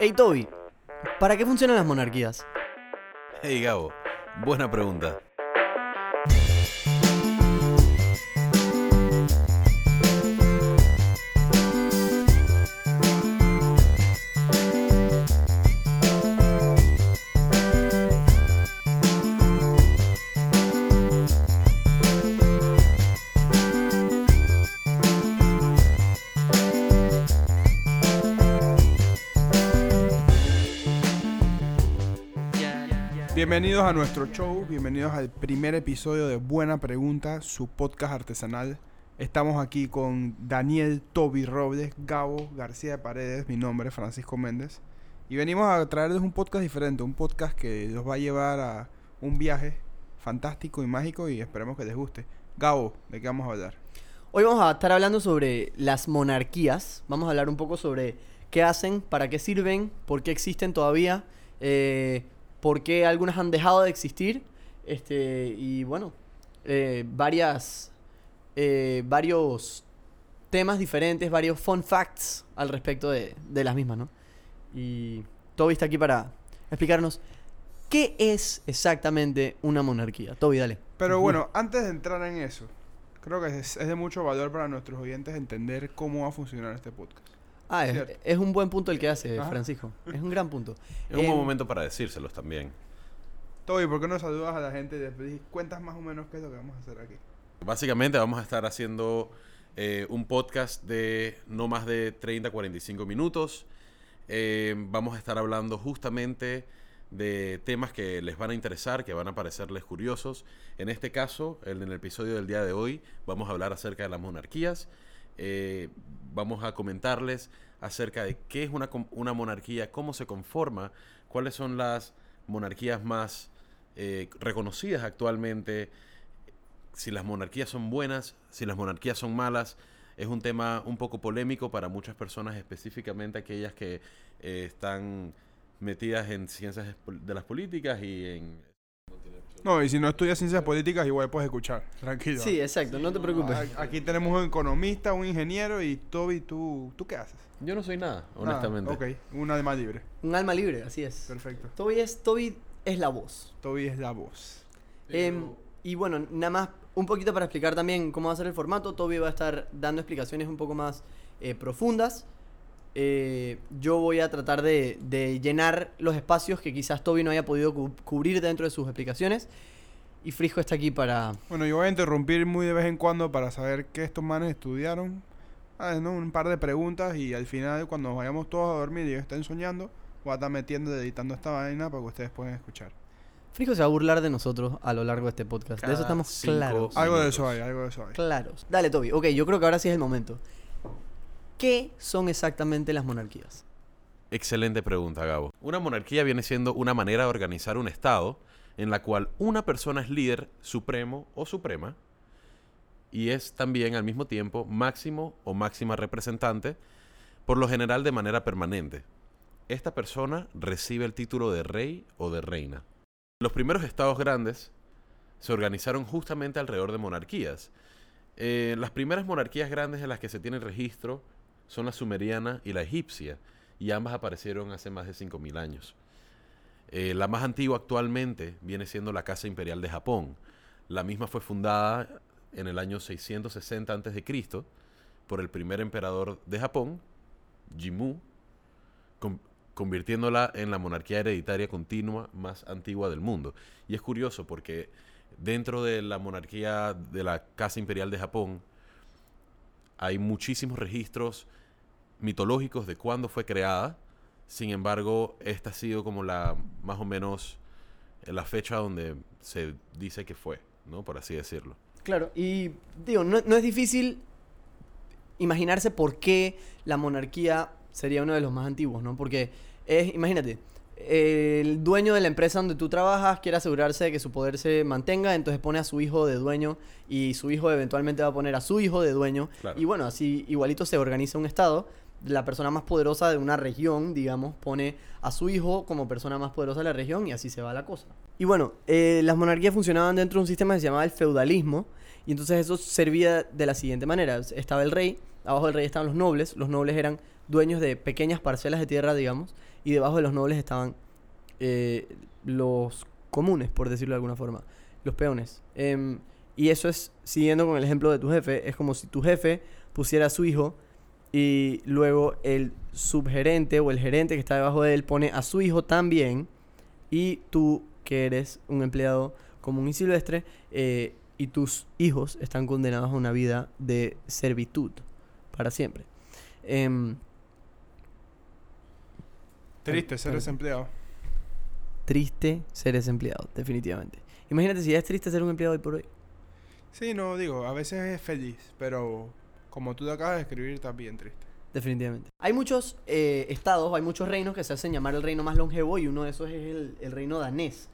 Hey Toby, ¿para qué funcionan las monarquías? Hey Gabo, buena pregunta. Bienvenidos a nuestro show, bienvenidos al primer episodio de Buena Pregunta, su podcast artesanal. Estamos aquí con Daniel Toby Robles, Gabo García de Paredes, mi nombre es Francisco Méndez. Y venimos a traerles un podcast diferente, un podcast que los va a llevar a un viaje fantástico y mágico y esperemos que les guste. Gabo, ¿de qué vamos a hablar? Hoy vamos a estar hablando sobre las monarquías. Vamos a hablar un poco sobre qué hacen, para qué sirven, por qué existen todavía, eh, por qué algunas han dejado de existir. Este, y bueno, eh, varias, eh, varios temas diferentes, varios fun facts al respecto de, de las mismas, ¿no? Y Toby está aquí para explicarnos qué es exactamente una monarquía. Toby, dale. Pero bueno, antes de entrar en eso, creo que es, es de mucho valor para nuestros oyentes entender cómo va a funcionar este podcast. Ah, es, un buen punto el que hace Ajá. Francisco. Es un gran punto. Es un buen momento para decírselos también. Toby, ¿por qué no saludas a la gente y después cuentas más o menos qué es lo que vamos a hacer aquí? Básicamente vamos a estar haciendo eh, un podcast de no más de 30 45 minutos. Eh, vamos a estar hablando justamente de temas que les van a interesar, que van a parecerles curiosos. En este caso, en el episodio del día de hoy, vamos a hablar acerca de las monarquías. Eh, vamos a comentarles acerca de qué es una, una monarquía, cómo se conforma, cuáles son las monarquías más eh, reconocidas actualmente, si las monarquías son buenas, si las monarquías son malas. Es un tema un poco polémico para muchas personas, específicamente aquellas que eh, están metidas en ciencias de las políticas y en... No, y si no estudias ciencias políticas, igual puedes escuchar. Tranquilo. Sí, exacto, no te preocupes. A- Aquí tenemos un economista, un ingeniero y Toby, ¿tú, ¿tú qué haces? Yo no soy nada, Nada, honestamente. ok, un alma libre. Un alma libre, así es. Perfecto. Toby es, Toby es la voz. Toby es la voz. Em, y bueno, nada más un poquito para explicar también cómo va a ser el formato. Toby va a estar dando explicaciones un poco más eh, profundas. Eh, yo voy a tratar de, de llenar los espacios que quizás Toby no haya podido cu- cubrir dentro de sus explicaciones. Y Frisco está aquí para... Bueno, yo voy a interrumpir muy de vez en cuando para saber qué estos manes estudiaron. Ah, ¿no? Un par de preguntas y al final, cuando nos vayamos todos a dormir y ellos estén soñando, voy a estar metiendo y editando esta vaina para que ustedes puedan escuchar. Frisco se va a burlar de nosotros a lo largo de este podcast. de eso estamos claros. Algo de eso hay, algo de eso hay. Claros. Dale, Toby. Ok, yo creo que ahora sí es el momento. ¿Qué son exactamente las monarquías? Excelente pregunta, Gabo. Una monarquía viene siendo una manera de organizar un Estado en la cual una persona es líder supremo o suprema y es también al mismo tiempo máximo o máxima representante, por lo general de manera permanente. Esta persona recibe el título de rey o de reina. Los primeros estados grandes se organizaron justamente alrededor de monarquías. Eh, las primeras monarquías grandes en las que se tiene registro son la sumeriana y la egipcia, y ambas aparecieron hace más de 5.000 años. Eh, la más antigua actualmente viene siendo la Casa Imperial de Japón. La misma fue fundada en el año 660 a.C. por el primer emperador de Japón, Jimmu, con- convirtiéndola en la monarquía hereditaria continua más antigua del mundo. Y es curioso porque dentro de la monarquía de la Casa Imperial de Japón hay muchísimos registros mitológicos de cuándo fue creada. Sin embargo, esta ha sido como la más o menos eh, la fecha donde se dice que fue, ¿no? Por así decirlo. Claro, y digo, no, no es difícil imaginarse por qué la monarquía sería uno de los más antiguos, ¿no? Porque es, imagínate, el dueño de la empresa donde tú trabajas quiere asegurarse de que su poder se mantenga, entonces pone a su hijo de dueño y su hijo eventualmente va a poner a su hijo de dueño. Claro. Y bueno, así igualito se organiza un estado. La persona más poderosa de una región, digamos, pone a su hijo como persona más poderosa de la región y así se va la cosa. Y bueno, eh, las monarquías funcionaban dentro de un sistema que se llamaba el feudalismo y entonces eso servía de la siguiente manera. Estaba el rey, abajo del rey estaban los nobles, los nobles eran dueños de pequeñas parcelas de tierra, digamos, y debajo de los nobles estaban eh, los comunes, por decirlo de alguna forma, los peones. Em, y eso es, siguiendo con el ejemplo de tu jefe, es como si tu jefe pusiera a su hijo y luego el subgerente o el gerente que está debajo de él pone a su hijo también y tú que eres un empleado común y silvestre eh, y tus hijos están condenados a una vida de servitud para siempre. Em, Triste ser desempleado. triste ser ese empleado, definitivamente. Imagínate si ya es triste ser un empleado hoy por hoy. Sí, no, digo, a veces es feliz, pero como tú te acabas de escribir, está bien triste. Definitivamente. Hay muchos eh, estados, hay muchos reinos que se hacen llamar el reino más longevo y uno de esos es el, reino danés,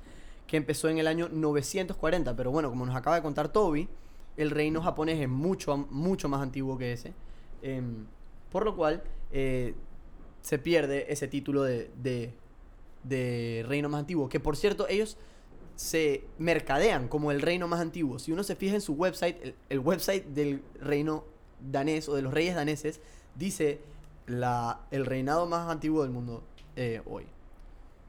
que empezó en el año 940. Pero bueno, como nos acaba de contar Toby, el reino japonés es mucho, mucho más antiguo que ese. Em, por lo cual eh, se pierde ese título de, de, de reino más antiguo. Que por cierto, ellos se mercadean como el reino más antiguo. Si uno se fija en su website, el, el website del reino danés o de los reyes daneses dice la, el reinado más antiguo del mundo eh, hoy.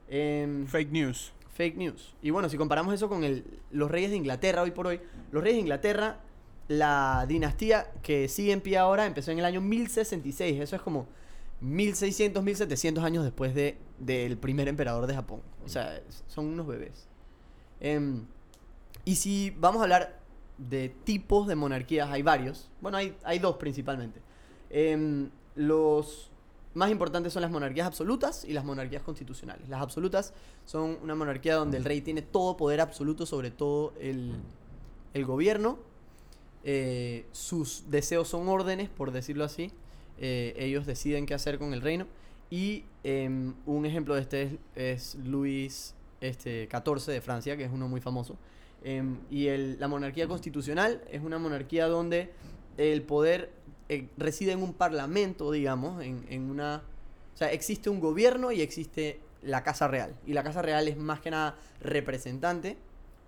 Em, Fake news. fake news. Y bueno, si comparamos eso con el- los reyes de Inglaterra hoy por hoy, los reyes de Inglaterra, la dinastía que sigue en pie ahora empezó en el año 1066. Eso es como 1600, 1700 años después de, del primer emperador de Japón. O sea, son unos bebés. Em, y si vamos a hablar de tipos de monarquías, hay varios. Bueno, hay, hay dos principalmente. Em, los más importantes son las monarquías absolutas y las monarquías constitucionales. Las absolutas son una monarquía donde el rey tiene todo poder absoluto sobre todo el, el gobierno. Eh, sus deseos son órdenes, por decirlo así. Eh, ellos deciden qué hacer con el reino. Y em, un ejemplo de este es, Luis este, XIV de Francia, que es uno muy famoso. Em, y el- la monarquía constitucional es una monarquía donde el poder eh, reside en un parlamento, digamos, en, una... O sea, existe un gobierno y existe la Casa Real. Y la Casa Real es más que nada representante.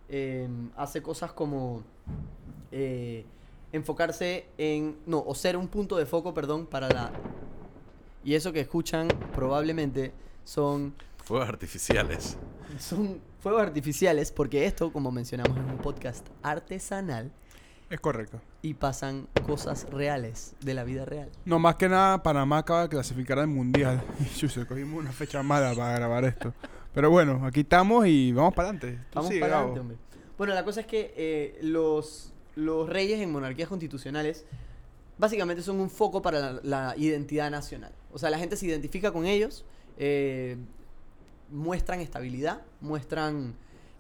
em, hace cosas como eh, enfocarse en... No, o ser un punto de foco, perdón, para la... Y eso que escuchan probablemente son Fuegos artificiales. Son fuegos artificiales porque esto, como mencionamos, es un podcast artesanal Es correcto. y pasan cosas reales de la vida real. No, más que nada, Panamá acaba de clasificar al mundial. Y cogimos una fecha mala para grabar esto. Pero bueno, aquí estamos y vamos para adelante. Vamos para adelante, hombre. Bueno, la cosa es que eh, los, los reyes en monarquías constitucionales básicamente son un foco para la, la identidad nacional. O sea, la gente se identifica con ellos, eh, muestran estabilidad, muestran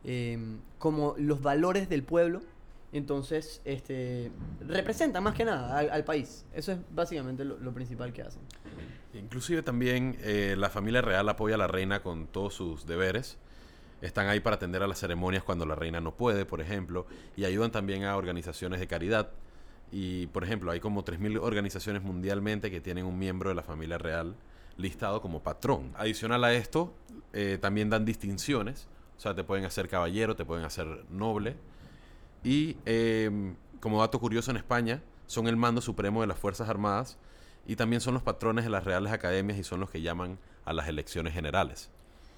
eh, como los valores del pueblo. Entonces, este, representan más que nada al, país. Eso es básicamente lo, lo principal que hacen. Inclusive también eh, la familia real apoya a la reina con todos sus deberes. Están ahí para atender a las ceremonias cuando la reina no puede, por ejemplo, y ayudan también a organizaciones de caridad. Y, por ejemplo, hay como 3.000 organizaciones mundialmente que tienen un miembro de la familia real listado como patrón. Adicional a esto, eh, también dan distinciones. O sea, te pueden hacer caballero, te pueden hacer noble. Y eh, como dato curioso en España, son el mando supremo de las Fuerzas Armadas y también son los patrones de las reales academias y son los que llaman a las elecciones generales.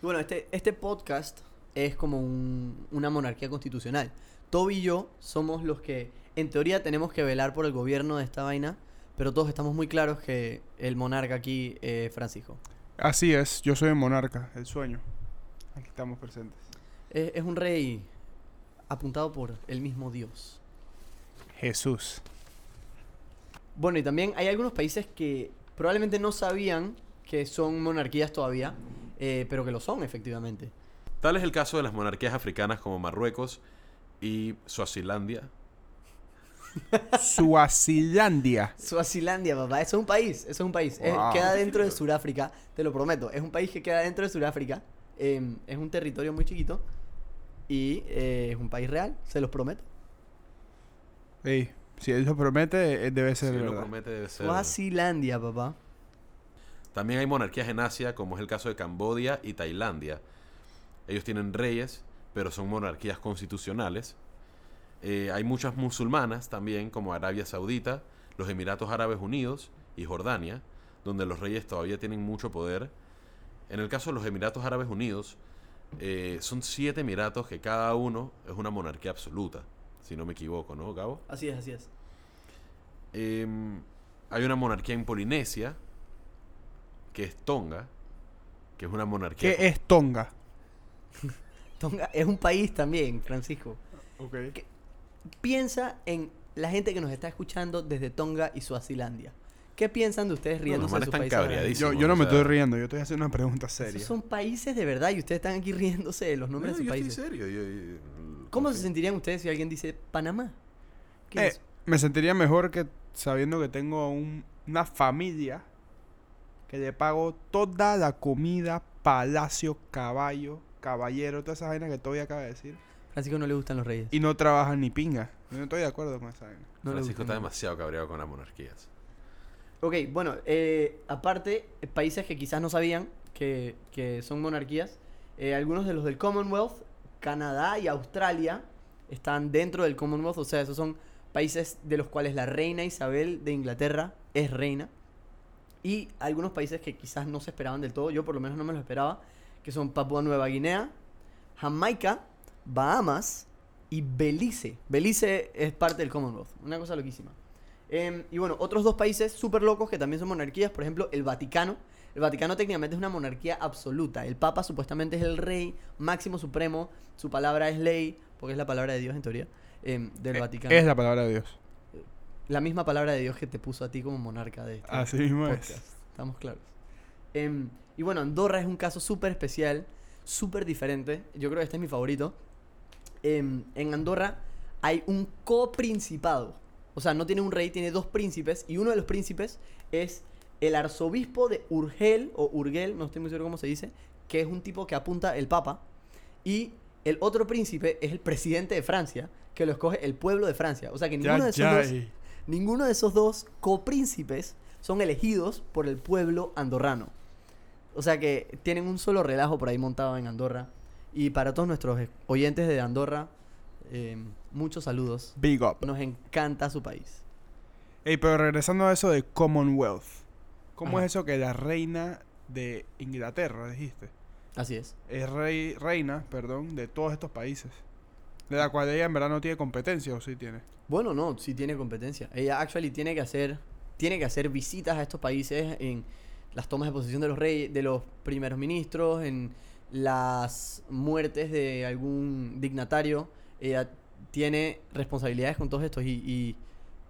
Bueno, este, este podcast es como un- una monarquía constitucional. Toby y yo somos los que, en teoría, tenemos que velar por el gobierno de esta vaina, pero todos estamos muy claros que el monarca aquí es Francisco. Así es, yo soy el monarca, el sueño. Aquí estamos presentes. Es, es un rey apuntado por el mismo Dios. Jesús. Bueno, y también hay algunos países que probablemente no sabían que son monarquías todavía, eh, pero que lo son efectivamente. Tal es el caso de las monarquías africanas como Marruecos y Suazilandia. Suazilandia. Suazilandia, papá. Eso es un país. Eso es un país. Es- Wow. queda dentro de Sudáfrica. Te lo prometo. Es un país que queda dentro de Sudáfrica. em, es un territorio muy chiquito. Y eh, es un país real. Se los prometo. Ey, si él lo promete, eh, debe Si ser lo verdad. promete debe ser. Suazilandia, papá. También hay monarquías en Asia, como es el caso de Camboya y Tailandia. Ellos tienen reyes, pero son monarquías constitucionales. Eh, hay muchas musulmanas también, como Arabia Saudita, los Emiratos Árabes Unidos y Jordania, donde los reyes todavía tienen mucho poder. En el caso de los Emiratos Árabes Unidos, eh, son siete emiratos que cada uno es una monarquía absoluta, si no me equivoco, ¿no, Gabo? Así es, así es. Em, hay una monarquía en Polinesia, que es Tonga, que es una monarquía... ¿Qué es Tonga? Tonga es un país también, Francisco. Ok. ¿Qué? Piensa en la gente que nos está escuchando desde Tonga y Suazilandia. ¿Qué piensan de ustedes No, riéndose los de sus están países? Yo, yo no me sea- estoy riendo, yo estoy haciendo una pregunta seria. Esos son países de verdad y ustedes están aquí riéndose de los nombres No, de sus yo estoy países. serio. yo- yo- ¿Cómo se sentirían ustedes si alguien dice Panamá? ¿Qué Eh, es me sentiría mejor que sabiendo que tengo un- una familia que le pago toda la comida, palacio, caballo, caballero, toda esa vaina que todavía acaba de decir. Francisco no le gustan los reyes. Y no trabajan ni pinga. Yo no estoy de acuerdo con esa. No Francisco está demasiado cabreado con las monarquías. Ok, bueno, eh, aparte, países que quizás no sabían que, que son monarquías, eh, algunos de los del Commonwealth, Canadá y Australia, están dentro del Commonwealth, o sea, esos son países de los cuales la reina Isabel de Inglaterra es reina. Y algunos países que quizás no se esperaban del todo, yo por lo menos no me lo esperaba, que son Papua Nueva Guinea, Jamaica, Bahamas y Belice. Belice es parte del Commonwealth, una cosa loquísima. Em, y bueno, otros dos países súper locos que también son monarquías, por ejemplo, el Vaticano. El Vaticano técnicamente es una monarquía absoluta. El Papa supuestamente es el rey máximo supremo, su palabra es ley, porque es la palabra de Dios en teoría, em, del Eh, Vaticano. Es la palabra de Dios. La misma palabra de Dios que te puso a ti como monarca de este Así mismo podcast. es. Estamos claros. Em, y bueno, Andorra es un caso súper especial, súper diferente. Yo creo que este es mi favorito. Em, en Andorra hay un coprincipado. O sea, no tiene un rey, tiene dos príncipes. Y uno de los príncipes es el arzobispo de Urgel, o Urgel, no estoy muy seguro cómo se dice, que es un tipo que apunta el papa. Y el otro príncipe es el presidente de Francia, que lo escoge el pueblo de Francia. O sea que ninguno de esos dos Yay. Ninguno de esos dos copríncipes son elegidos por el pueblo andorrano. O sea que tienen un solo relajo por ahí montado en Andorra. Y para todos nuestros oyentes de Andorra, eh, muchos saludos. Big up. Nos encanta su país. Ey, pero regresando a eso de Commonwealth. ¿Cómo Ajá. es eso que la reina de Inglaterra, dijiste? Así es. Es rey, reina, perdón, de todos estos países. De la cual ella en verdad no tiene competencia, o sí tiene. Bueno, no, sí tiene competencia. Ella actually tiene que hacer, tiene que hacer visitas a estos países en las tomas de posesión de los reyes, de los primeros ministros, en las muertes de algún dignatario. Ella tiene responsabilidades con todos estos y, y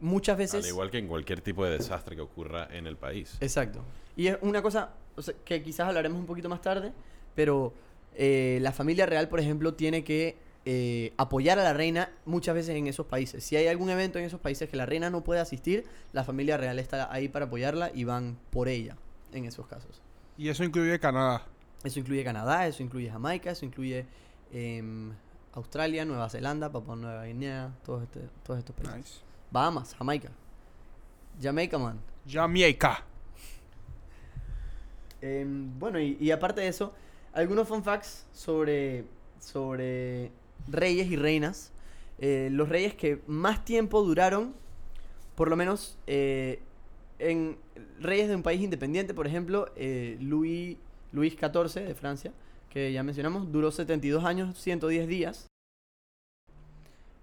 muchas veces. Al igual que en cualquier tipo de desastre que ocurra en el país. Exacto. Y es una cosa o sea, que quizás hablaremos un poquito más tarde, pero eh, la familia real, por ejemplo, tiene que eh, apoyar a la reina muchas veces en esos países. Si hay algún evento en esos países que la reina no puede asistir, la familia real está ahí para apoyarla y van por ella en esos casos. Y eso incluye Canadá. Eso incluye Canadá, eso incluye Jamaica, eso incluye em, Australia, Nueva Zelanda, Papua Nueva Guinea, todos, este- todos estos países. Nice. Bahamas, Jamaica. Jamaica, man. Jamaica. Em, bueno, y, y aparte de eso, algunos fun facts sobre, sobre reyes y reinas. Eh, los reyes que más tiempo duraron, por lo menos eh, en reyes de un país independiente, por ejemplo, eh, Luis, Luis XIV de Francia, que ya mencionamos, duró 72 años, 110 días.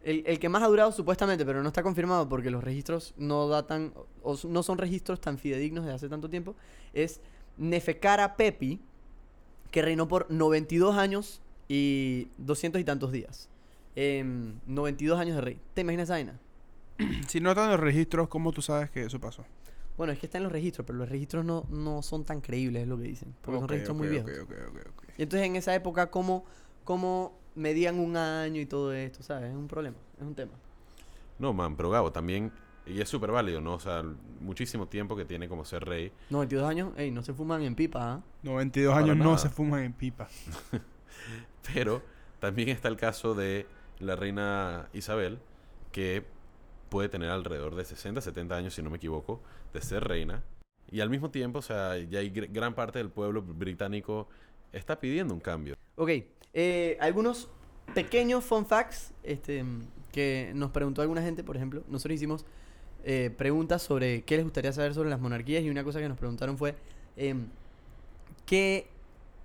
El, que más ha durado supuestamente, pero no está confirmado porque los registros no datan, o no son registros tan fidedignos de hace tanto tiempo, es Nefekara Pepi, que reinó por 92 años y 200 y tantos días. Em, 92 años de rey. ¿Te imaginas esa vaina? Si no están los registros, ¿cómo tú sabes que eso pasó? Bueno, es que está en los registros, pero los registros no, no son tan creíbles, es lo que dicen. Porque son registros muy ok, viejos. ok, ok, ok, ok. Y entonces en esa época, ¿cómo, ¿cómo medían un año y todo esto? ¿Sabes? Es un problema, es un tema. No, man, pero Gabo también. Y es súper válido, ¿no? O sea, muchísimo tiempo que tiene como ser rey. 92 años, ey, no se fuman en pipa, ¿ah? 92 Para años no se fuman en pipa. Pero también está el caso de la reina Isabel, que puede tener alrededor de 60, 70 años, si no me equivoco, de ser reina. Y al mismo tiempo, o sea, ya hay gr- gran parte del pueblo británico está pidiendo un cambio. Ok, eh, algunos pequeños fun facts este, que nos preguntó alguna gente, por ejemplo. Nosotros hicimos eh, preguntas sobre qué les gustaría saber sobre las monarquías y una cosa que nos preguntaron fue em, qué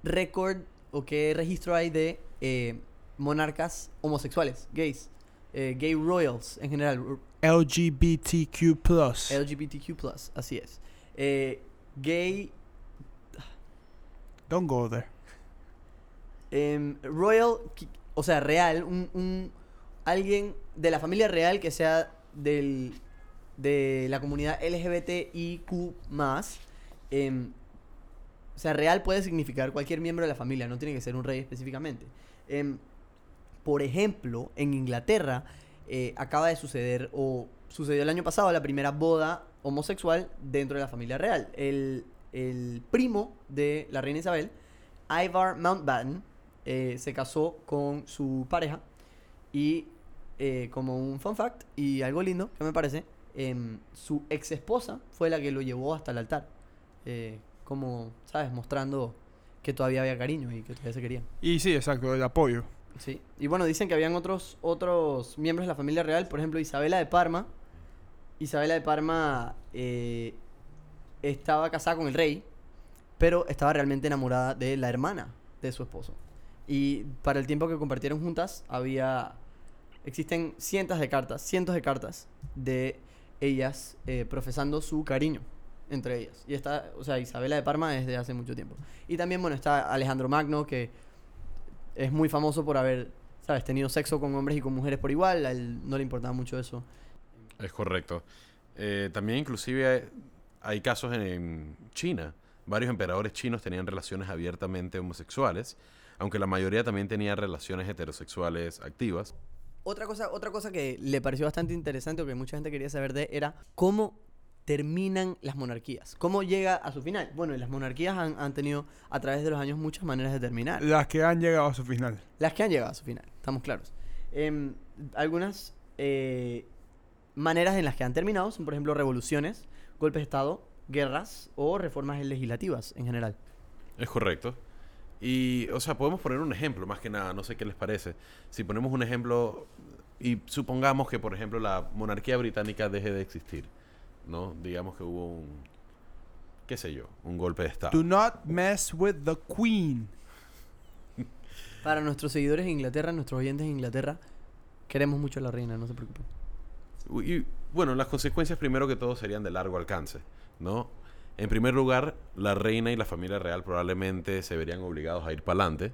récord o qué registro hay de eh, monarcas homosexuales, gays, eh, gay royals en general, LGBTQ+. LGBTQ+, así es. Eh, gay Don't go there. em, royal, o sea, real, un, un- alguien de la familia real que sea del, de la comunidad LGBTIQ+, em, o sea, real puede significar cualquier miembro de la familia, no tiene que ser un rey específicamente. Em, por ejemplo, en Inglaterra eh, acaba de suceder, o sucedió el año pasado, la primera boda homosexual dentro de la familia real. El, primo de la reina Isabel, Ivar Mountbatten, eh, se casó con su pareja y eh, como un fun fact y algo lindo que me parece, em, su ex esposa fue la que lo llevó hasta el altar. como, ¿sabes? Mostrando que todavía había cariño y que todavía se querían. Y sí, exacto, el apoyo. Sí. Y bueno, dicen que habían otros, otros miembros de la familia real, por ejemplo, Isabela de Parma. Isabela de Parma eh, estaba casada con el rey, pero estaba realmente enamorada de la hermana de su esposo. Y para el tiempo que compartieron juntas, había. Existen cientos de cartas, cientos de cartas de ellas eh, profesando su cariño entre ellas. Y está, o sea, Isabela de Parma desde hace mucho tiempo. Y también, bueno, está Alejandro Magno, que es muy famoso por haber, ¿sabes?, tenido sexo con hombres y con mujeres por igual. A él no le importaba mucho eso. Es correcto. Eh, también inclusive hay, hay casos en, en China. Varios emperadores chinos tenían relaciones abiertamente homosexuales, aunque la mayoría también tenía relaciones heterosexuales activas. Otra cosa, otra cosa que le pareció bastante interesante o que mucha gente quería saber de era cómo terminan las monarquías. ¿Cómo llega a su final? Bueno, y las monarquías han, han tenido a través de los años muchas maneras de terminar. Las que han llegado a su final. Las que han llegado a su final, estamos claros. Em, algunas eh, maneras en las que han terminado son, por ejemplo, revoluciones, golpes de Estado, guerras o reformas legislativas en general. Es correcto. Y, o sea, podemos poner un ejemplo, más que nada, no sé qué les parece. Si ponemos un ejemplo y supongamos que, por ejemplo, la monarquía británica deje de existir, ¿no? Digamos que hubo un, qué sé yo, un golpe de Estado. Do not mess with the queen. Para nuestros seguidores en Inglaterra, nuestros oyentes en Inglaterra, queremos mucho a la reina, no se preocupen. Y bueno, las consecuencias primero que todo serían de largo alcance, ¿no? En primer lugar, la reina y la familia real probablemente se verían obligados a ir para adelante,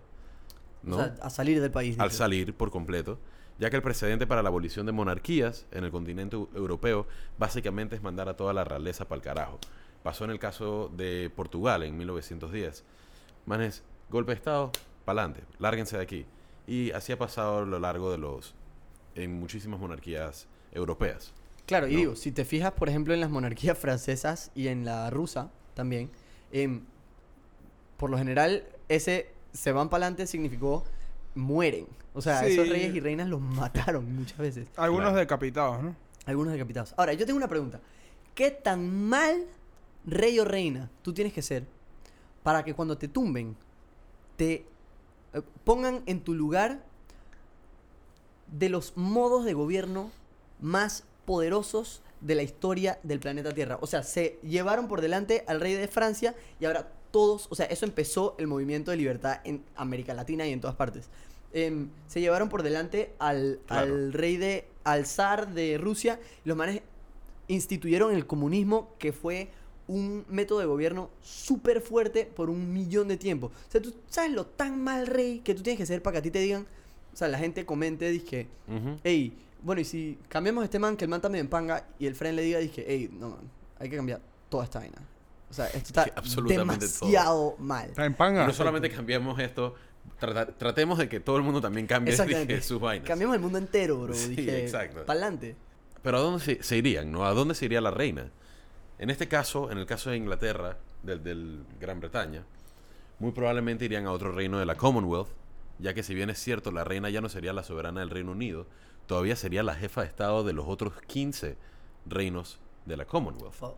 ¿no? O sea, a salir del país. al dice. salir por completo, ya que el precedente para la abolición de monarquías en el continente eu- europeo básicamente es mandar a toda la realeza para el carajo. Pasó en el caso de Portugal en 1910. Manes, golpe de Estado, pa'lante, lárguense de aquí. Y así ha pasado a lo largo de los... en muchísimas monarquías europeas. Claro, y digo, si te fijas, por ejemplo, en las monarquías francesas y en la rusa también, em, por lo general, ese se van para adelante significó mueren. O sea, Sí. esos reyes y reinas los mataron muchas veces. Algunos Claro. decapitados, ¿no? Algunos decapitados. Ahora, yo tengo una pregunta. ¿Qué tan mal rey o reina tú tienes que ser para que cuando te tumben, te eh, pongan en tu lugar de los modos de gobierno más poderosos de la historia del planeta Tierra? O sea, se llevaron por delante al rey de Francia y ahora todos, o sea, eso empezó el movimiento de libertad en América Latina y en todas partes. Em, se llevaron por delante al, Claro. al rey de, al zar de Rusia. Los manes instituyeron el comunismo, que fue un método de gobierno súper fuerte por un millón de tiempo. O sea, tú sabes lo tan mal rey que tú tienes que ser para que a ti te digan, o sea, la gente comente, dizque, Ujú. hey, bueno, y si cambiamos este man, que el man también panga, y el friend le diga, dije, hey, no, man, hay que cambiar toda esta vaina. O sea, esto está Sí, absolutamente todo. demasiado mal. Está en panga. no solamente cambiamos esto, tratemos de que todo el mundo también cambie dije, sus vainas. Cambiamos el mundo entero, bro. Sí, dije, exacto. pa'lante. Pero ¿a dónde se, se irían? ¿no? ¿A dónde se iría la reina? En este caso, en el caso de Inglaterra, del, del Gran Bretaña, muy probablemente irían a otro reino de la Commonwealth, ya que si bien es cierto, la reina ya no sería la soberana del Reino Unido, todavía sería la jefa de Estado de los otros 15 reinos de la Commonwealth. Fo-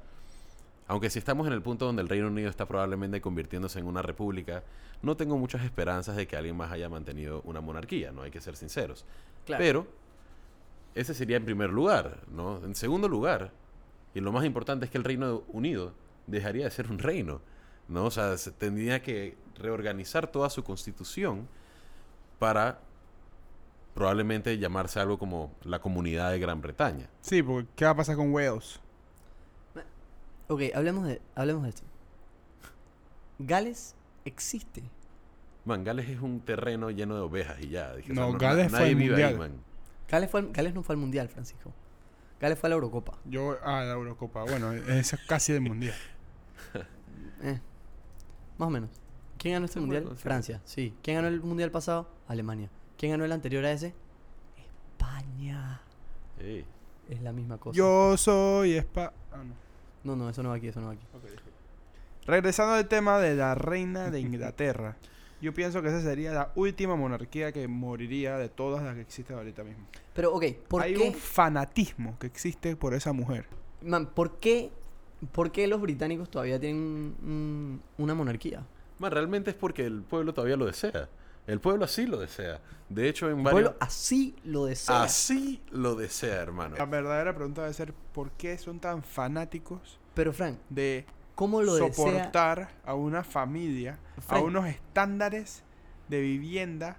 Aunque si estamos en el punto donde el Reino Unido está probablemente convirtiéndose en una república, no tengo muchas esperanzas de que alguien más haya mantenido una monarquía, no hay que ser sinceros. Claro. Pero ese sería en primer lugar, ¿no? En segundo lugar, Y lo más importante es que el Reino Unido dejaría de ser un reino, ¿no? O sea, se tendría que reorganizar toda su constitución para probablemente llamarse algo como la Comunidad de Gran Bretaña. Sí, porque ¿qué va a pasar con Wales? Ok, hablemos de, hablemos de esto. Gales existe. Man, Gales es un terreno lleno de ovejas y ya. dije, No, na- Gales fue ahí, mundial. man. Gales, fue al- Gales no fue al mundial, Francisco. Gales fue a la Eurocopa. Yo, ah, la Eurocopa. Bueno, es casi del mundial. Eh, más o menos. ¿Quién ganó este mundial? bueno, sí. Francia, sí. ¿Quién ganó el mundial pasado? Alemania. ¿Quién ganó el anterior a ese? España. Es la misma cosa. Yo soy Espa... Ah, no. No, no, eso no va aquí, eso no va aquí. Regresando al tema de la reina de Inglaterra. Yo pienso que esa sería la última monarquía que moriría de todas las que existen ahorita mismo. Pero, ok, ¿por Hay qué? un fanatismo que existe por esa mujer. Man, ¿por qué? ¿Por qué los británicos todavía tienen un- una monarquía? Man, realmente es porque el pueblo todavía lo desea. El pueblo así lo desea. De hecho, en El varios... pueblo así lo desea. Así lo desea, hermano. La verdadera pregunta debe ser ¿por qué son tan fanáticos Pero, Frank, de ¿cómo lo desea? soportar a una familia a unos estándares de vivienda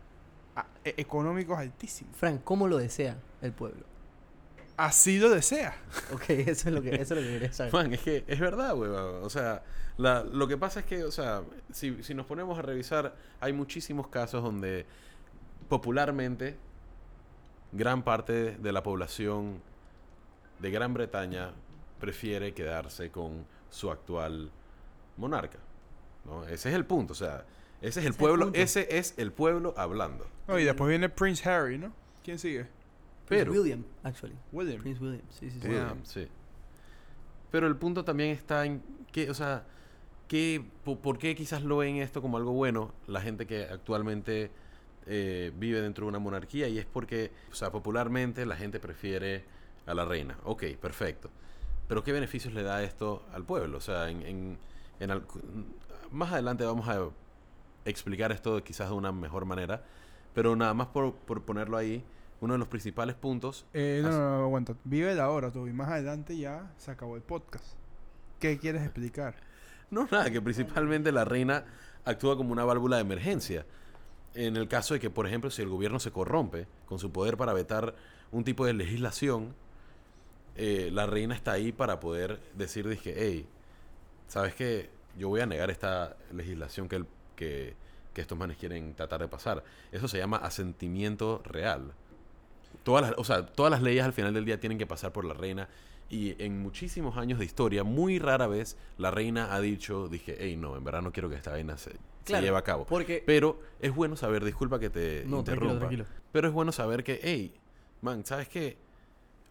a- e- económicos altísimos? Frank, ¿cómo lo desea el pueblo? Así lo desea. Ok, eso es lo que, eso es lo que quería saber. Man, es que es verdad, weón. O sea, la- lo que pasa es que, o sea, si, si nos ponemos a revisar, hay muchísimos casos donde popularmente gran parte de la población de Gran Bretaña prefiere quedarse con su actual monarca. ¿no? Ese es el punto, o sea, ese es el pueblo, ese es el pueblo hablando. Oh, y después viene Prince Harry, ¿no? ¿Quién sigue? Pero, William, actually. William. Prince William, sí, sí, sí. William, sí. Pero el punto también está en que, o sea, que, po- ¿por qué quizás lo ven esto como algo bueno la gente que actualmente eh, vive dentro de una monarquía? Y es porque, o sea, popularmente la gente prefiere a la reina. Ok, perfecto. Pero ¿qué beneficios le da esto al pueblo? O sea, en, en, en al- más adelante vamos a explicar esto quizás de una mejor manera. Pero nada más por, por ponerlo ahí, uno de los principales puntos Eh, no, no, no, aguanta. Vive la hora, tú. Y más adelante ya se acabó el podcast. ¿Qué quieres explicar? No, nada, que principalmente la reina actúa como una válvula de emergencia. En el caso de que, por ejemplo, si el gobierno se corrompe con su poder para vetar un tipo de legislación, eh, la reina está ahí para poder decir, dije, hey, ¿sabes qué? Yo voy a negar esta legislación que, el- que, que estos manes quieren tratar de pasar. Eso se llama asentimiento real. Todas las, o sea, todas las leyes al final del día tienen que pasar por la reina. Y en muchísimos años de historia, muy rara vez la reina ha dicho, dije, hey, no, en verdad no quiero que esta vaina se, lleve a cabo. Porque... Pero es bueno saber, disculpa que te no, interrumpa, tranquilo. pero es bueno saber que, hey, man, ¿sabes qué?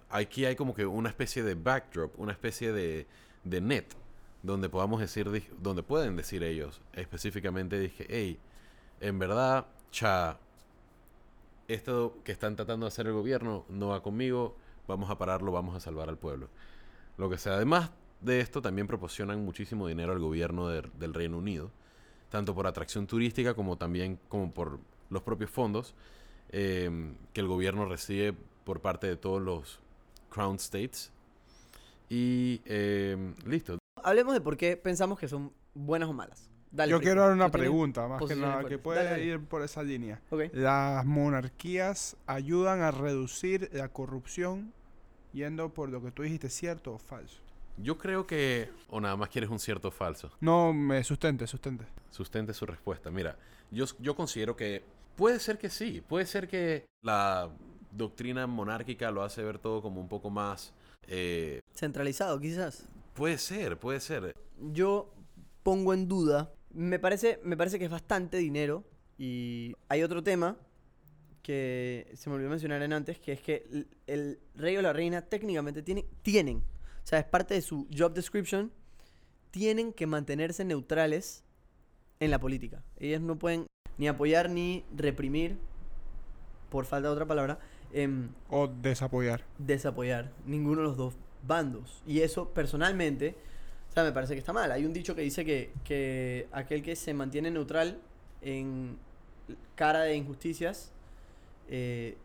Aquí hay como que una especie de backdrop, una especie de, de net, donde podamos decir, donde pueden decir ellos específicamente, dije, hey, en verdad, cha, esto que están tratando de hacer el gobierno no va conmigo, vamos a pararlo, vamos a salvar al pueblo. Lo que sea, además de esto, también proporcionan muchísimo dinero al gobierno de- del Reino Unido, tanto por atracción turística como también como por los propios fondos eh, que el gobierno recibe por parte de todos los Crown States. Y eh, listo. Hablemos de por qué pensamos que son buenas o malas. Dale, Yo Frico. quiero dar una pregunta, más que nada, que puede Dale, dale. ir por esa línea. Las monarquías ayudan a reducir la corrupción yendo por lo que tú dijiste, cierto o falso. Yo creo que... O nada más quieres un cierto falso. No, me sustente, sustente. Sustente su respuesta. Mira, yo, yo considero que puede ser que sí. Puede ser que la doctrina monárquica lo hace ver todo como un poco más... eh, Centralizado, quizás. puede ser, puede ser. Yo pongo en duda. Me parece, me parece que es bastante dinero. Y hay otro tema que se me olvidó mencionar en antes, que es que el, el rey o la reina técnicamente tiene, tienen, o sea, es parte de su job description, tienen que mantenerse neutrales en la política. Ellas no pueden ni apoyar ni reprimir, por falta de otra palabra, em, O desapoyar. desapoyar ninguno de los dos bandos. Y eso personalmente, sea, me parece que está mal. Hay un dicho que dice que, que aquel que se mantiene neutral en cara de injusticias eh,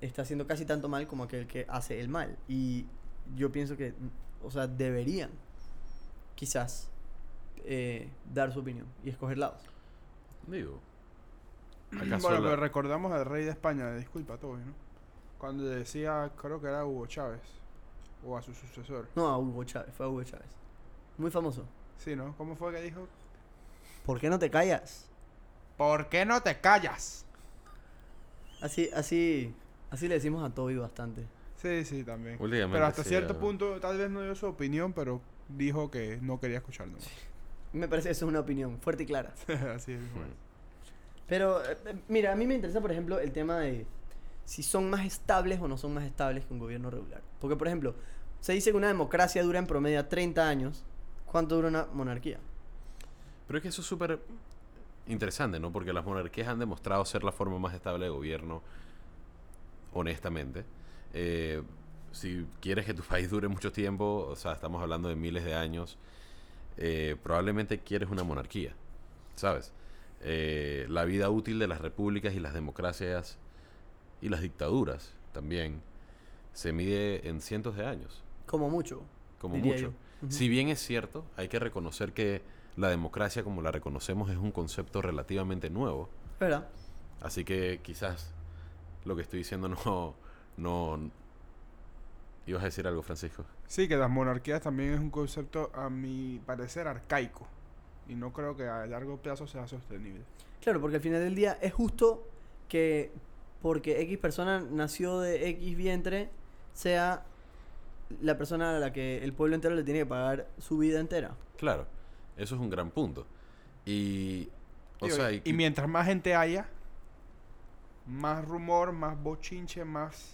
está haciendo casi tanto mal como aquel que hace el mal. Y yo pienso que, o sea, deberían quizás eh, dar su opinión y escoger lados. Digo. bueno, ¿acaso la- pero recordamos al rey de España, disculpa todo, ¿no? Cuando decía, creo que era Hugo Chávez, o a su sucesor. No, a Hugo Chávez, fue a Hugo Chávez. Muy famoso. Sí, ¿no? ¿Cómo fue que dijo? ¿Por qué no te callas? ¿Por qué no te callas? Así, así, así le decimos a Toby bastante. Sí, sí, también. Últimamente Pero hasta sí, cierto punto, tal vez no dio su opinión, pero dijo que no quería escucharlo. Me parece que eso es una opinión fuerte y clara. Así es. bueno. Pero, eh, eh, mira, a mí me interesa, por ejemplo, el tema de si son más estables o no son más estables que un gobierno regular. Porque, por ejemplo, se dice que una democracia dura en promedio 30 años. ¿Cuánto dura una monarquía? Pero es que eso es súper interesante, ¿no? Porque las monarquías han demostrado ser la forma más estable de gobierno, honestamente. Eh, si quieres que tu país dure mucho tiempo, o sea, estamos hablando de miles de años, eh, probablemente quieres una monarquía, ¿sabes? Eh, la vida útil de las repúblicas y las democracias y las dictaduras también se mide en cientos de años Como mucho. como mucho. yo. Si bien es cierto, hay que reconocer que la democracia como la reconocemos es un concepto relativamente nuevo. ¿Verdad? Así que quizás lo que estoy diciendo no... no ¿Ibas a decir algo, Francisco? Sí, que las monarquías también es un concepto, a mi parecer, arcaico. Y no creo que a largo plazo sea sostenible. Claro, porque al final del día es justo que porque X persona nació de X vientre sea la persona a la que el pueblo entero le tiene que pagar su vida entera. Claro, eso es un gran punto. Y... O Digo, sea, y, y- mientras más gente haya, más rumor, más bochinche, más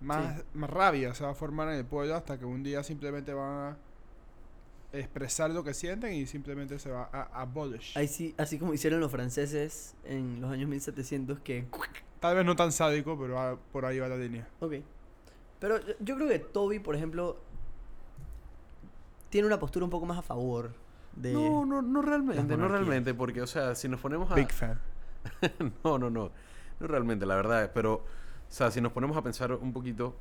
más, Sí. más rabia se va a formar en el pueblo hasta que un día simplemente van a expresar lo que sienten y simplemente se va a abolish. Ahí sí, así como hicieron los franceses en los años 1700 que... Tal vez no tan sádico, pero ah, por ahí va la línea. Ok. Pero yo- yo creo que Toby, por ejemplo, tiene una postura un poco más a favor de... No, no, no realmente, no realmente, porque, o sea, si nos ponemos a... Big fan. no, no, no. No realmente, la verdad. Pero, o sea, si nos ponemos a pensar un poquito,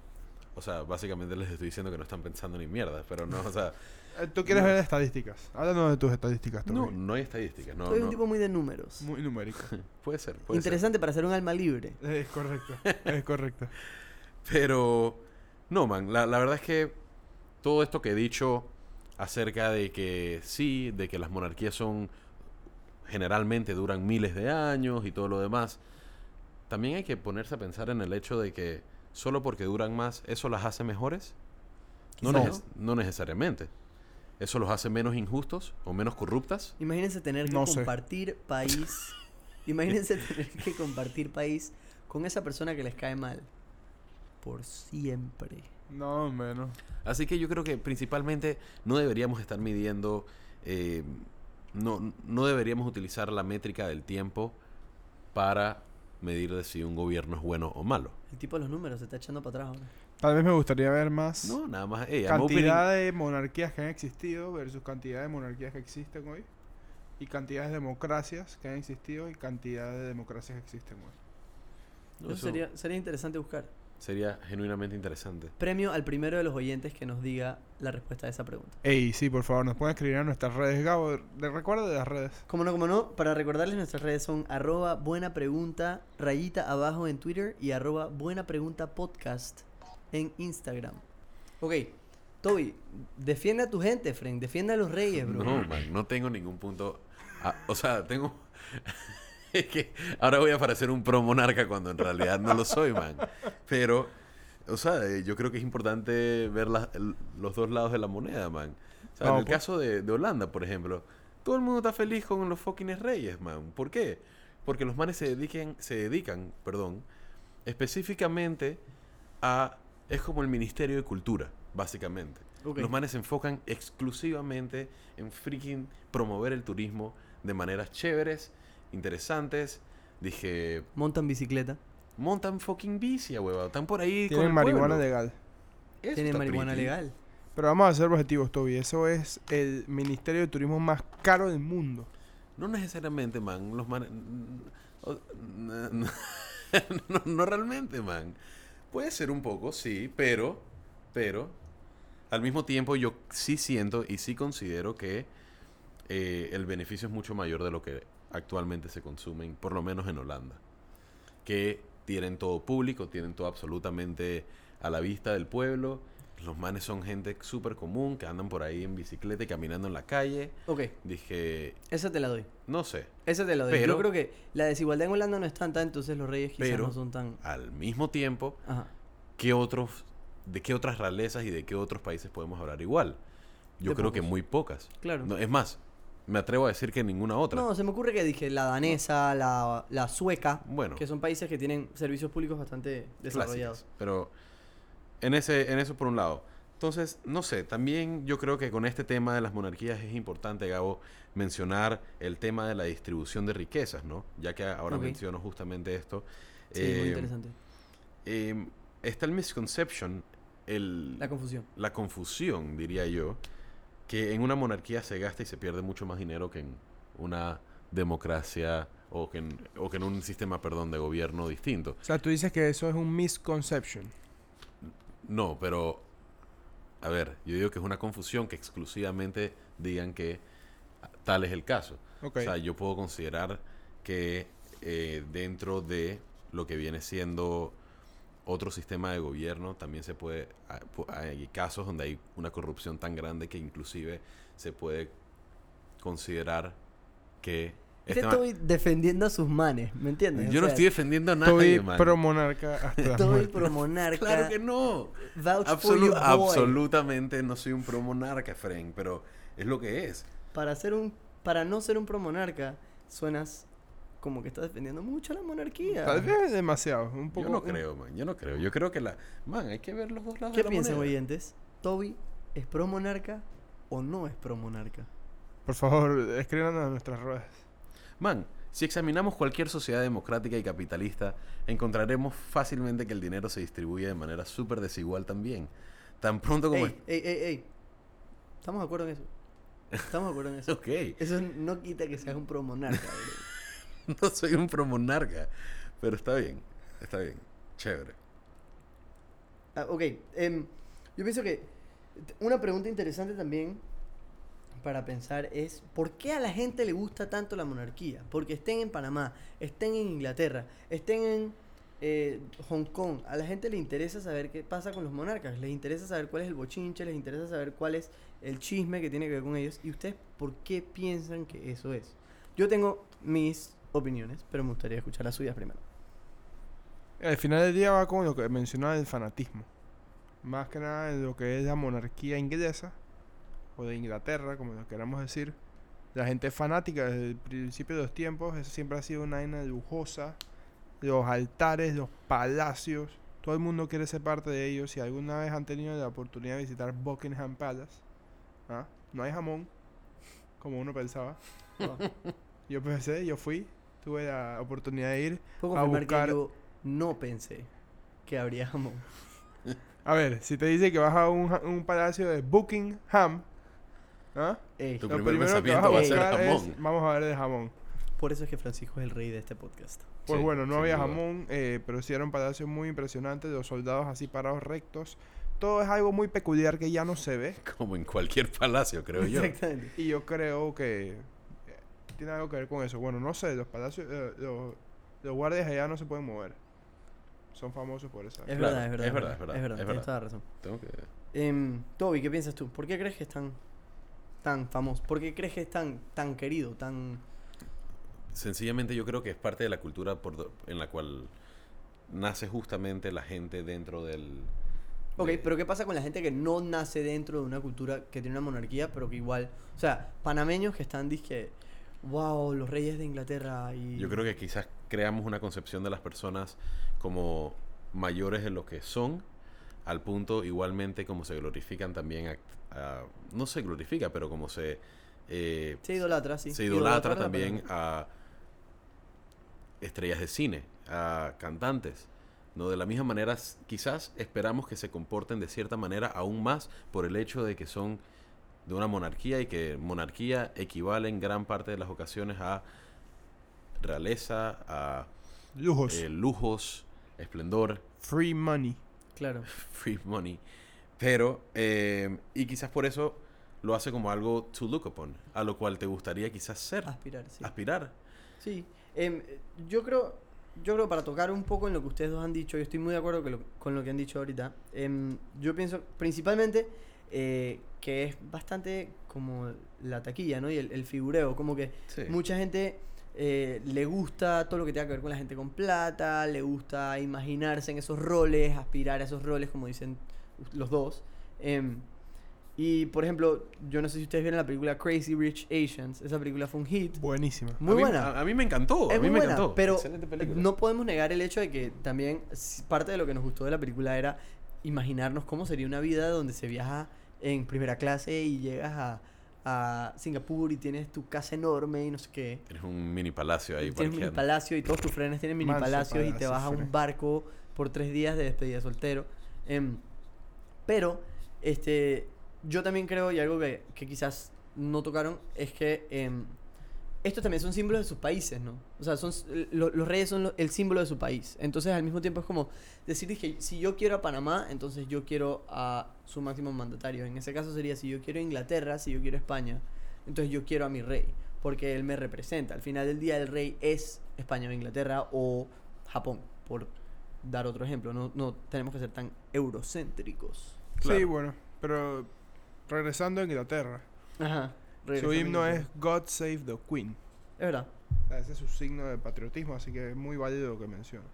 o sea, básicamente les estoy diciendo que no están pensando ni mierda, pero no, o sea, Eh, ¿Tú quieres No. ver estadísticas? Háblanos de tus estadísticas, Toby. no, no hay estadísticas, no, Soy no. un tipo muy de números. Muy numérico. Puede ser, puede ser. Interesante para ser un alma libre. es correcto. Es correcto. Pero, no, man, la, la verdad es que todo esto que he dicho acerca de que sí, de que las monarquías son generalmente duran miles de años y todo lo demás, también hay que ponerse a pensar en el hecho de que solo porque duran más, ¿eso las hace mejores? No, no necesariamente. ¿Eso los hace menos injustos o menos corruptas? Imagínense tener que No sé. compartir país. Imagínense tener que compartir país con esa persona que les cae mal. Por siempre. No, menos. Así que yo creo que principalmente no deberíamos estar midiendo, eh, no, no deberíamos utilizar la métrica del tiempo para medir de si un gobierno es bueno o malo. El tipo de los números se está echando para atrás ahora. Tal vez me gustaría ver más No, nada más. hey, cantidad de monarquías que han existido versus cantidad de monarquías que existen hoy. Y cantidad de democracias que han existido y cantidad de democracias que existen hoy. Eso sería, sería interesante buscar. Sería genuinamente interesante. Premio al primero de los oyentes que nos diga la respuesta a esa pregunta. Ey, sí, por favor, nos pueden escribir en nuestras redes. Gabo, ¿le recuerda de las redes? Como no, como no, para recordarles nuestras redes son arroba buena pregunta, rayita abajo en Twitter y arroba buena pregunta podcast en Instagram. Ok, Toby, defiende a tu gente, friend, defiende a los reyes, bro. No, man, no tengo ningún punto. ah, o sea, tengo. que ahora voy a parecer un pro monarca cuando en realidad no lo soy, man. Pero, o sea, eh, yo creo que es importante ver la- el- los dos lados de la moneda, man. O sea, en el pues. caso de, de Holanda, por ejemplo, todo el mundo está feliz con los fucking reyes, man. ¿Por qué? Porque los manes se dediquen, se dedican, perdón, específicamente a. Es como el Ministerio de Cultura, básicamente. Los manes se enfocan exclusivamente en freaking promover el turismo de maneras chéveres, interesantes. Dije, Montan bicicleta, montan fucking bici, huevado. Están por ahí con Tienen el marihuana pueblo. legal. Eso tienen marihuana pretty. legal. Pero vamos a ser objetivos, Toby. Eso es el Ministerio de Turismo más caro del mundo. No necesariamente, man. Los o- No, no, no realmente, man. Puede ser un poco, sí, pero... Pero... al mismo tiempo yo sí siento y sí considero que eh, el beneficio es mucho mayor de lo que actualmente se consumen, por lo menos en Holanda. Que tienen todo público, tienen todo absolutamente a la vista del pueblo. Los manes son gente súper común que andan por ahí en bicicleta y caminando en la calle. Ok, Dije, esa te la doy. no sé. Esa te la doy. Pero- Yo creo que la desigualdad en Holanda no es tanta, entonces los reyes quizás Pero- no son tan... Al mismo tiempo, Ajá. ¿qué otros, ¿de qué otras realezas y de qué otros países podemos hablar igual? Yo De creo que muy pocas. Claro. No, es más, me atrevo a decir que ninguna otra. No, se me ocurre que dije la danesa, la, la sueca, bueno, que son países que tienen servicios públicos bastante desarrollados. clásicas. Pero en, ese, en eso por un lado. Entonces, no sé, también yo creo que con este tema de las monarquías es importante, Gabo, mencionar el tema de la distribución de riquezas, ¿no? Ya que ahora Ok. menciono justamente esto. Sí, muy Eh, interesante. eh, está el misconception, el, La confusión. la confusión, diría yo, que en una monarquía se gasta y se pierde mucho más dinero que en una democracia o que en, o que en un sistema, perdón, de gobierno distinto. O sea, tú dices que eso es un misconception. No, pero a ver, yo digo que es una confusión que exclusivamente digan que tal es el caso. O sea, yo puedo considerar que eh, dentro de lo que viene siendo otro sistema de gobierno también se puede hay- pu- hay casos donde hay una corrupción tan grande que inclusive se puede considerar que Este este estoy defendiendo a sus manes, ¿me entiendes? O yo no sea, estoy defendiendo a nadie, Estoy man. pro monarca hasta Estoy pro monarca. Claro que no. Absolu- absolutamente no soy un pro monarca, Fren, pero es lo que es. Para ser un, para no ser un pro monarca, suenas como que estás defendiendo mucho la monarquía. Tal vez demasiado. Un poco, Yo no creo, man. Yo no creo. Yo creo que la. Man, hay que ver los dos lados ¿Qué de la piensan, moneda. oyentes? ¿Toby es pro monarca o no es pro monarca? Por favor, escríbanos a nuestras redes. Man, si examinamos cualquier sociedad democrática y capitalista, encontraremos fácilmente que el dinero se distribuye de manera súper desigual también. Tan pronto como. Ey, ey, ey, ey. Estamos de acuerdo en eso. Estamos de acuerdo en eso. Ok, Eso no quita que seas un pro monarca, bro. no soy un pro monarca, pero está bien, está bien, chévere. Ah, ok, em, yo pienso que una pregunta interesante también para pensar es ¿por qué a la gente le gusta tanto la monarquía? Porque estén en Panamá, estén en Inglaterra, estén en eh, Hong Kong, a la gente le interesa saber qué pasa con los monarcas, les interesa saber cuál es el bochinche, les interesa saber cuál es el chisme que tiene que ver con ellos y ustedes por qué piensan que eso es. Yo tengo mis opiniones, pero me gustaría escuchar las suyas primero. Al final del día va con lo que mencionaba el fanatismo. Más que nada en lo que es la monarquía inglesa o de Inglaterra, como lo queramos decir. La gente fanática desde el principio de los tiempos. Eso siempre ha sido una vaina lujosa. Los altares, los palacios. Todo el mundo quiere ser parte de ellos. Si alguna vez han tenido la oportunidad de visitar Buckingham Palace, ¿ah? no hay jamón, como uno pensaba. Yo pensé, yo fui, tuve la oportunidad de ir. Puedo A confirmar buscar- que yo no pensé que habría jamón. A ver, si te dice que vas a un, un palacio de Buckingham, ¿ah? Ey, Tu Lo primer primero que vas va a ser buscar es, jamón. vamos a ver de jamón. por eso es que Francisco es el rey de este podcast. Pues Sí, bueno, no había duda. jamón, eh, pero sí era un palacio muy impresionante, los soldados así parados rectos. Todo es algo muy peculiar que ya no se ve. Como en cualquier palacio, creo yo. Exactamente. Y yo creo que tiene algo que ver con eso. Bueno, no sé, los palacios, eh, los, los guardias allá no se pueden mover. Son famosos por eso. Es, Claro, verdad, es verdad. es verdad, es verdad, Es verdad, es tienes toda la razón. Tengo que... Em, Toby, ¿qué piensas tú? ¿Por qué crees que es tan, tan famoso? ¿Por qué crees que es tan, tan querido, tan... Sencillamente yo creo que es parte de la cultura por en la cual nace justamente la gente dentro del... Ok, de- pero ¿qué pasa con la gente que no nace dentro de una cultura que tiene una monarquía, pero que igual... O sea, panameños que están, disque, wow, los reyes de Inglaterra y... Yo creo que quizás creamos una concepción de las personas como mayores de lo que son, al punto igualmente como se glorifican también, a- a- no se glorifica, pero como se, eh, Se idolatra, sí. se idolatra Idolatrar la también a estrellas de cine, a cantantes. ¿no? De la misma manera, quizás esperamos que se comporten de cierta manera aún más por el hecho de que son de una monarquía y que monarquía equivale en gran parte de las ocasiones a realeza, a Lujos. eh, lujos, esplendor, Free money. Claro. free money. Pero, eh, y quizás por eso lo hace como algo to look upon, a lo cual te gustaría quizás ser, Aspirar, sí. aspirar. Sí, em, yo creo, yo creo para tocar un poco en lo que ustedes dos han dicho, yo estoy muy de acuerdo con lo, con lo que han dicho ahorita. em, yo pienso principalmente eh, que es bastante como la taquilla, ¿no? Y el, el figureo, como que Sí. mucha gente eh, le gusta todo lo que tenga que ver con la gente con plata, le gusta imaginarse en esos roles, aspirar a esos roles, como dicen los dos. Em, y por ejemplo, yo no sé si ustedes vieron la película Crazy Rich Asians, esa película fue un hit. Buenísima. Muy a mí, buena. A, a mí me encantó, Es a mí me buena, encantó. pero no podemos negar el hecho de que también parte de lo que nos gustó de la película era imaginarnos cómo sería una vida donde se viaja en primera clase y llegas a, a Singapur y tienes tu casa enorme y no sé qué. Tienes un mini palacio ahí tienes mini parqueando. palacio y todos tus frenes tienen mini Manso palacios y te vas a un barco por tres días de despedida de soltero. Em, pero, este, yo también creo, y algo que, que quizás no tocaron, es que em, estos también son símbolos de sus países, ¿no? O sea, son, lo- los reyes son lo- el símbolo de su país. Entonces, al mismo tiempo es como decir que si yo quiero a Panamá, entonces yo quiero a su máximo mandatario. En ese caso sería si yo quiero a Inglaterra, si yo quiero a España, entonces yo quiero a mi rey, porque él me representa. Al final del día el rey es España o Inglaterra o Japón, por dar otro ejemplo. No, no tenemos que ser tan eurocéntricos. Sí, bueno, pero regresando a Inglaterra, Ajá. Su himno es. God Save the Queen. Es verdad. Ese es su signo de patriotismo, así que es muy válido lo que mencionas.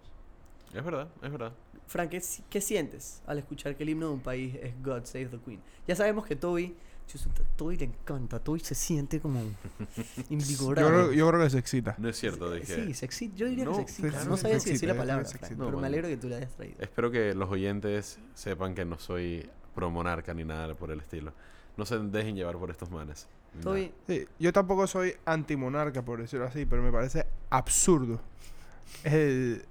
Es verdad, es verdad. Frank, ¿qué, qué sientes al escuchar que el himno de un país es God Save the Queen? Ya sabemos que Toby, Toby le encanta, Toby se siente como Yo invigorado. creo, yo creo que se excita. No es cierto, dije. Sí, se excita. Yo diría No, que se excita. sí, no sabía se si decir la yo palabra, se Frank. No, pero me bueno. alegro que tú la hayas traído. Espero que los oyentes sepan que no soy pro monarca ni nada por el estilo. No se dejen llevar por estos manes. Sí, yo tampoco soy antimonarca, por decirlo así, pero me parece absurdo el,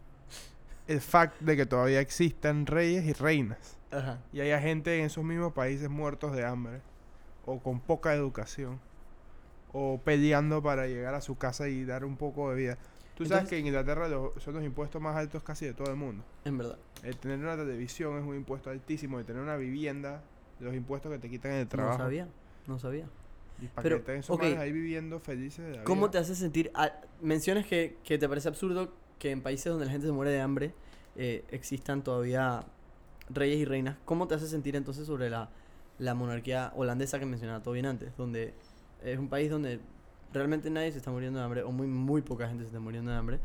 el fact de que todavía existan reyes y reinas. ajá. Y haya gente en esos mismos países muertos de hambre, o con poca educación, o peleando para llegar a su casa y dar un poco de vida. Tú sabes que en Inglaterra los- son los impuestos más altos casi de todo el mundo. En verdad. El tener una televisión es un impuesto altísimo, el tener una vivienda, los impuestos que te quitan en el trabajo. No sabía. No sabía. Y para Pero, que estén esos ok. manes ahí viviendo felices de la ¿Cómo vida. te hace sentir? ah, mencionas que, que te parece absurdo que en países donde la gente se muere de hambre eh, existan todavía reyes y reinas. ¿Cómo te hace sentir entonces sobre la, la monarquía holandesa que mencionaba todo bien antes? Donde es un país donde realmente nadie se está muriendo de hambre, o muy, muy poca gente se está muriendo de hambre.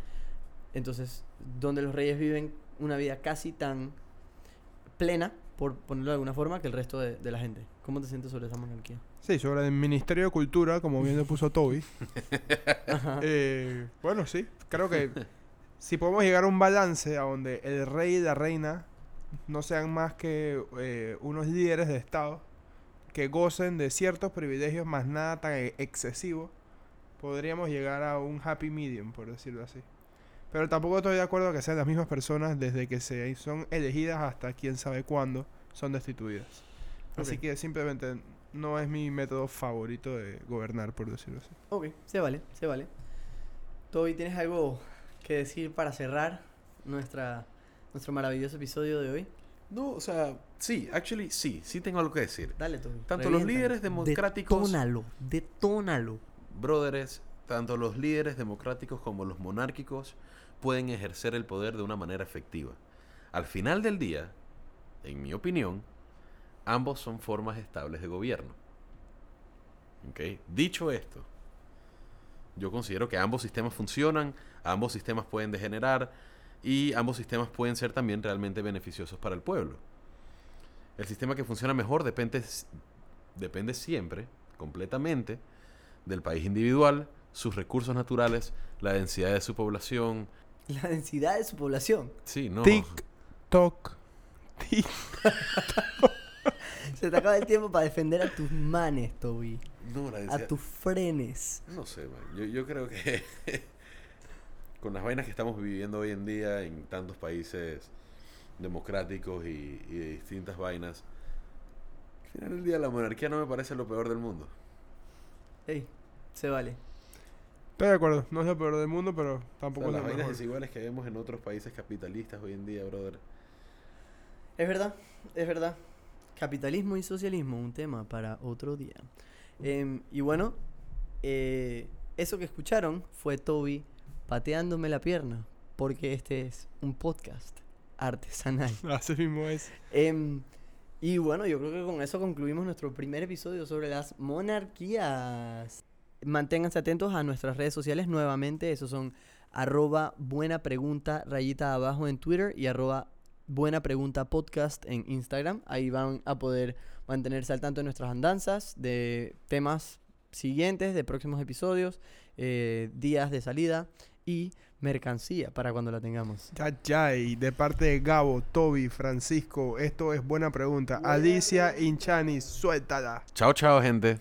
Entonces, donde los reyes viven una vida casi tan plena, por ponerlo de alguna forma, que el resto de, de la gente. ¿Cómo te sientes sobre esa monarquía? Sí, sobre el Ministerio de Cultura, como bien lo puso Toby. Eh, bueno, sí, creo que si podemos llegar a un balance a donde el rey y la reina no sean más que eh, unos líderes de Estado que gocen de ciertos privilegios, más nada tan e- excesivo, podríamos llegar a un happy medium, por decirlo así. Pero tampoco estoy de acuerdo que sean las mismas personas desde que se son elegidas hasta quién sabe cuándo son destituidas. Así que simplemente no es mi método favorito de gobernar, por decirlo así. Ok, se vale, se vale. Toby, ¿tienes algo que decir para cerrar nuestra, nuestro maravilloso episodio de hoy? No, o sea, sí, actually sí, sí tengo algo que decir. Dale, Toby. Tanto los reviéntalo. líderes democráticos- Detónalo, detónalo. Brothers, tanto los líderes democráticos como los monárquicos pueden ejercer el poder de una manera efectiva. Al final del día, en mi opinión, ambos son formas estables de gobierno. ¿Ok? Dicho esto, yo considero que ambos sistemas funcionan, ambos sistemas pueden degenerar y ambos sistemas pueden ser también realmente beneficiosos para el pueblo. El sistema que funciona mejor depende, depende siempre, completamente, del país individual, sus recursos naturales, la densidad de su población. La densidad de su población. Sí, no. Tic, toc, tic. Se te acaba el tiempo para defender a tus manes, Toby. No, la A tus frenes. No sé, man. Yo, yo creo que con las vainas que estamos viviendo hoy en día en tantos países democráticos y, y de distintas vainas, al final del día la monarquía no me parece lo peor del mundo. Ey, se vale. Estoy de acuerdo, no es lo peor del mundo, pero O tampoco sea, es las lo vainas mejor. desiguales que vemos en otros países capitalistas hoy en día, brother. Es verdad, es verdad. Capitalismo y socialismo, un tema para otro día. Em, y bueno, eh, eso que escucharon fue Toby pateándome la pierna, porque este es un podcast artesanal. Así mismo es. Em, y bueno, yo creo que con eso concluimos nuestro primer episodio sobre las monarquías. Manténganse atentos a nuestras redes sociales nuevamente. Esos son arroba buena pregunta rayita abajo en Twitter y arroba buena pregunta podcast en Instagram. Ahí van a poder mantenerse al tanto de nuestras andanzas, de temas siguientes, de próximos episodios, eh, días de salida y mercancía para cuando la tengamos. Ya, ya, y de parte de Gabo, Toby, Francisco, esto es buena pregunta. Alicia Inchani, suéltala. Chao, chao, gente.